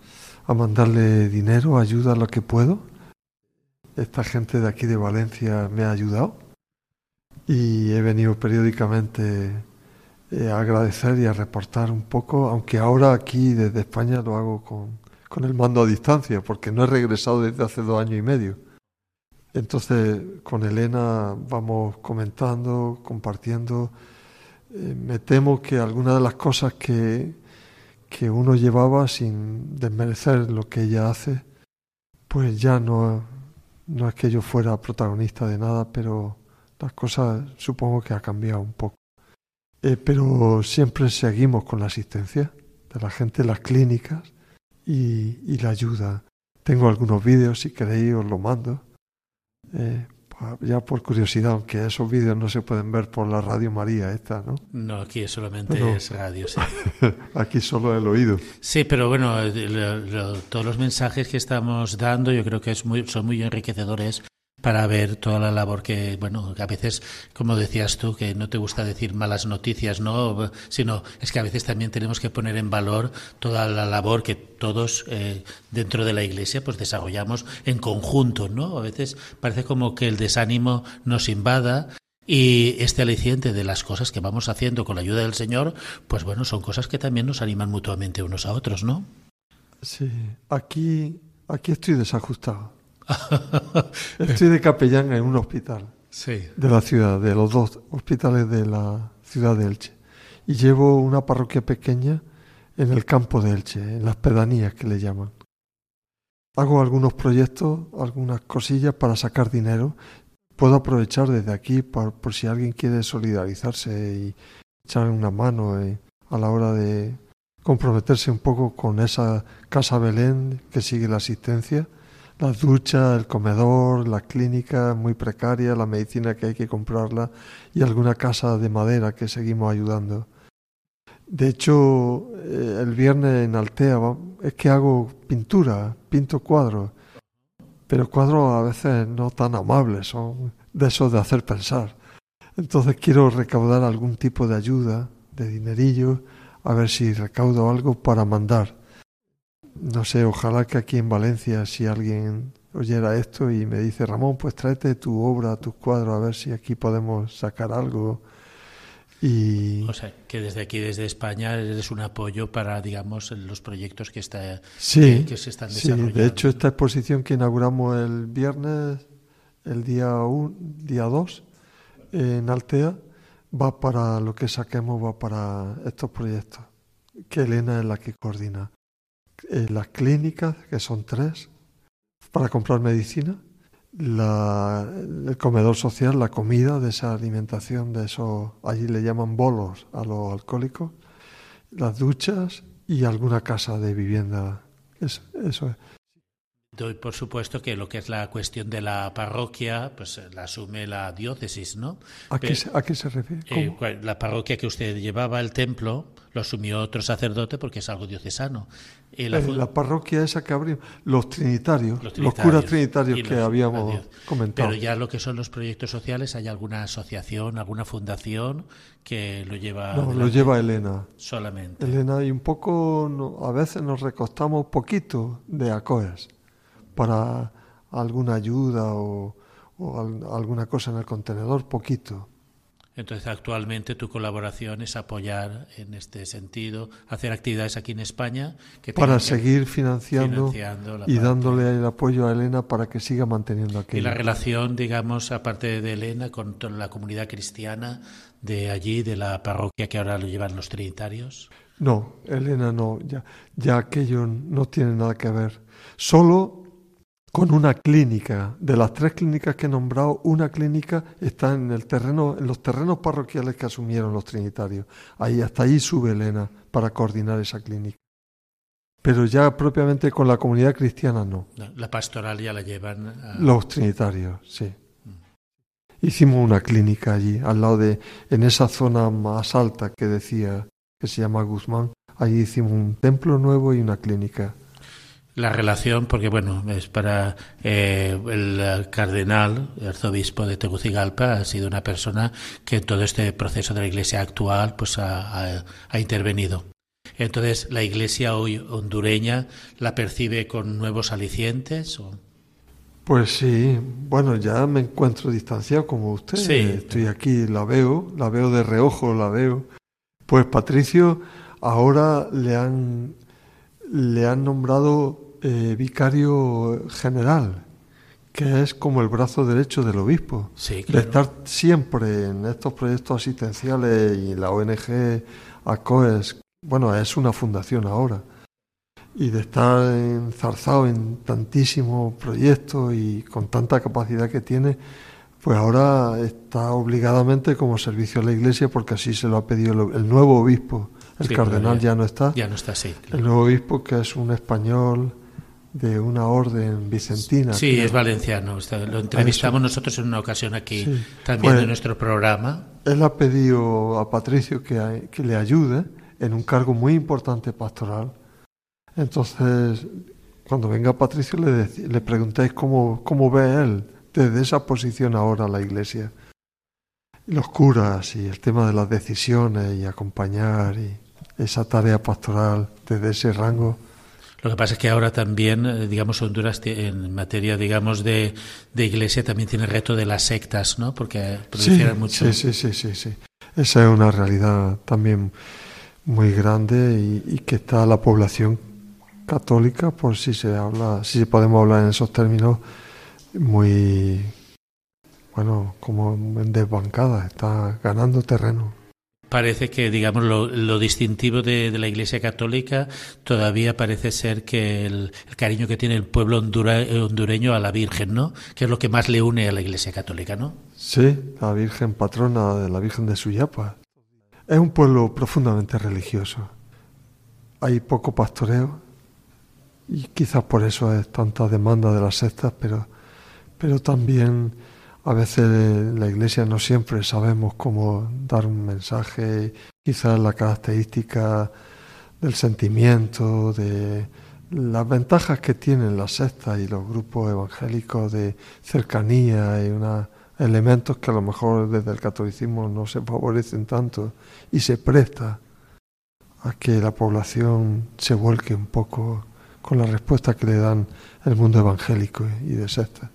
a mandarle dinero, ayuda lo que puedo. Esta gente de aquí de Valencia me ha ayudado y he venido periódicamente eh, a agradecer y a reportar un poco, aunque ahora aquí desde España lo hago con, con el mando a distancia, porque no he regresado desde hace dos años y medio. Entonces, con Elena vamos comentando, compartiendo. Eh, me temo que algunas de las cosas que, que uno llevaba sin desmerecer lo que ella hace, pues ya no, no es que yo fuera protagonista de nada, pero las cosas supongo que ha cambiado un poco. Eh, pero siempre seguimos con la asistencia de la gente en las clínicas y, y la ayuda. Tengo algunos vídeos, si queréis os lo mando. Eh, ya por curiosidad, aunque esos vídeos no se pueden ver por la Radio María esta, ¿no? No, aquí solamente es radio, sí. [laughs] aquí solo el oído. Sí, pero bueno, todos los mensajes que estamos dando yo creo que es muy, son muy enriquecedores para ver toda la labor que, bueno, a veces, como decías tú, que no te gusta decir malas noticias, ¿no? Sino es que a veces también tenemos que poner en valor toda la labor que todos eh, dentro de la Iglesia pues desarrollamos en conjunto, ¿no? A veces parece como que el desánimo nos invada y este aliciente de las cosas que vamos haciendo con la ayuda del Señor, pues bueno, son cosas que también nos animan mutuamente unos a otros, ¿no? Sí, aquí, aquí estoy desajustado [laughs] Estoy de capellán en un hospital de la ciudad, de los dos hospitales de la ciudad de Elche. Y llevo una parroquia pequeña en el campo de Elche, en las pedanías que le llaman. Hago algunos proyectos, algunas cosillas para sacar dinero. Puedo aprovechar desde aquí por, si alguien quiere solidarizarse y echar una mano eh, a la hora de comprometerse un poco con esa casa Belén que sigue la asistencia las duchas, el comedor, la clínica muy precaria, la medicina que hay que comprarla y alguna casa de madera que seguimos ayudando. De hecho, eh, el viernes en Altea es que hago pintura, pinto cuadros, pero cuadros a veces no tan amables, son de esos de hacer pensar. Entonces quiero recaudar algún tipo de ayuda, de dinerillo, a ver si recaudo algo para mandar no sé, ojalá que aquí en Valencia, si alguien oyera esto y me dice, Ramón, pues tráete tu obra, tus cuadros, a ver si aquí podemos sacar algo. Y... O sea, que desde aquí, desde España, eres un apoyo para, digamos, los proyectos que, está, sí, que, se están desarrollando. Sí, de hecho, esta exposición que inauguramos el viernes, el día 1, día 2, en Altea, va para lo que saquemos, va para estos proyectos, que Elena es la que coordina. Eh, las clínicas, que son tres, para comprar medicina, el comedor social, la comida de esa alimentación, de eso, allí le llaman bolos a los alcohólicos, las duchas y alguna casa de vivienda. eso es. Doy por supuesto que lo que es la cuestión de la parroquia, pues la asume la diócesis, ¿no? ¿A, qué, se, refiere? Eh, la parroquia que usted llevaba, el templo, lo asumió otro sacerdote porque es algo diocesano. Eh, la, parroquia esa que abrimos, los trinitarios, los, curas trinitarios que habíamos comentado. Pero ya lo que son los proyectos sociales, ¿hay alguna asociación, alguna fundación que lo lleva? No, lo lleva Elena. Solamente. Elena, y un poco, a veces nos recostamos poquito de ACOES para alguna ayuda o, alguna cosa en el contenedor, poquito. Entonces, actualmente tu colaboración es apoyar en este sentido, hacer actividades aquí en España. Que para seguir financiando, y dándole el apoyo a Elena para que siga manteniendo aquí. Y la relación, digamos, aparte de Elena, con la comunidad cristiana de allí, de la parroquia que ahora lo llevan los trinitarios. No, Elena no, ya, ya aquello no tiene nada que ver. Solo con una clínica. De las tres clínicas que he nombrado, una clínica está en el terreno, en los terrenos parroquiales que asumieron los trinitarios. Ahí hasta ahí sube Elena para coordinar esa clínica. Pero ya propiamente con la comunidad cristiana no. La pastoral ya la llevan los trinitarios, sí. hicimos una clínica allí, al lado de, en esa zona más alta que decía, que se llama Guzmán, allí hicimos un templo nuevo y una clínica. La relación, porque bueno, es para eh, el cardenal, el arzobispo de Tegucigalpa, ha sido una persona que en todo este proceso de la Iglesia actual, pues ha, ha intervenido. Entonces, ¿la Iglesia hoy hondureña la percibe con nuevos alicientes? O? Pues sí, bueno, ya me encuentro distanciado como usted. Sí. Estoy aquí, la veo, la veo de reojo, la veo. Pues Patricio, ahora le han, le han nombrado eh, vicario general, que es como el brazo derecho del obispo. Sí, De estar siempre en estos proyectos asistenciales y la ONG ACOES, bueno, es una fundación ahora, y de estar enzarzado en tantísimos proyectos y con tanta capacidad que tiene, pues ahora está obligadamente como servicio a la Iglesia porque así se lo ha pedido el, el nuevo obispo. El Sí, cardenal ya no está. Ya no está así. El nuevo obispo que es un español de una orden vicentina. Sí, creo. es valenciano. Lo entrevistamos nosotros en una ocasión aquí, Sí. también Pues- en nuestro programa. Él ha pedido a Patricio que, que le ayude en un cargo muy importante pastoral. Entonces, cuando venga Patricio, le, le preguntáis cómo, cómo ve él desde esa posición ahora la iglesia. Los curas y el tema de las decisiones y acompañar y esa tarea pastoral desde ese rango. Lo que pasa es que ahora también, eh, digamos, Honduras en materia, digamos, de, de iglesia también tiene el reto de las sectas, ¿no? Porque Sí, proliferan mucho. sí, sí, sí, sí, sí. Esa es una realidad también muy grande y, y que está la población católica, por si se habla, si podemos hablar en esos términos, muy, bueno, como en desbancada, está ganando terreno. Parece que, digamos, lo, lo distintivo de, la Iglesia Católica todavía parece ser que el, cariño que tiene el pueblo hondureño a la Virgen, ¿no? Que es lo que más le une a la Iglesia Católica, ¿no? Sí, la Virgen patrona de la Virgen de Suyapa. Es un pueblo profundamente religioso. Hay poco pastoreo y quizás por eso es tanta demanda de las sectas, pero, pero también a veces la iglesia no siempre sabemos cómo dar un mensaje, quizás la característica del sentimiento, de las ventajas que tienen las sectas y los grupos evangélicos de cercanía y una elementos que a lo mejor desde el catolicismo no se favorecen tanto y se presta a que la población se vuelque un poco con la respuesta que le dan el mundo evangélico y de sectas.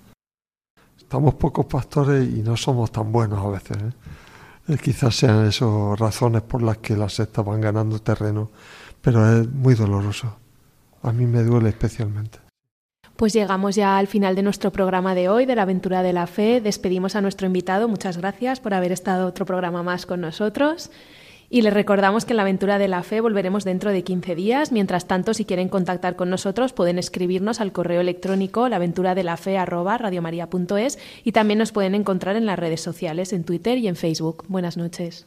Estamos pocos pastores y no somos tan buenos a veces. ¿eh? Eh, quizás sean esas razones por las que las sectas van ganando terreno, pero es muy doloroso. A mí me duele especialmente. Pues llegamos ya al final de nuestro programa de hoy, de la aventura de la fe. Despedimos a nuestro invitado. Muchas gracias por haber estado otro programa más con nosotros. Y les recordamos que en la aventura de la fe volveremos dentro de 15 días. Mientras tanto, si quieren contactar con nosotros, pueden escribirnos al correo electrónico laventuradelafe@radiomaria.es y también nos pueden encontrar en las redes sociales, en Twitter y en Facebook. Buenas noches.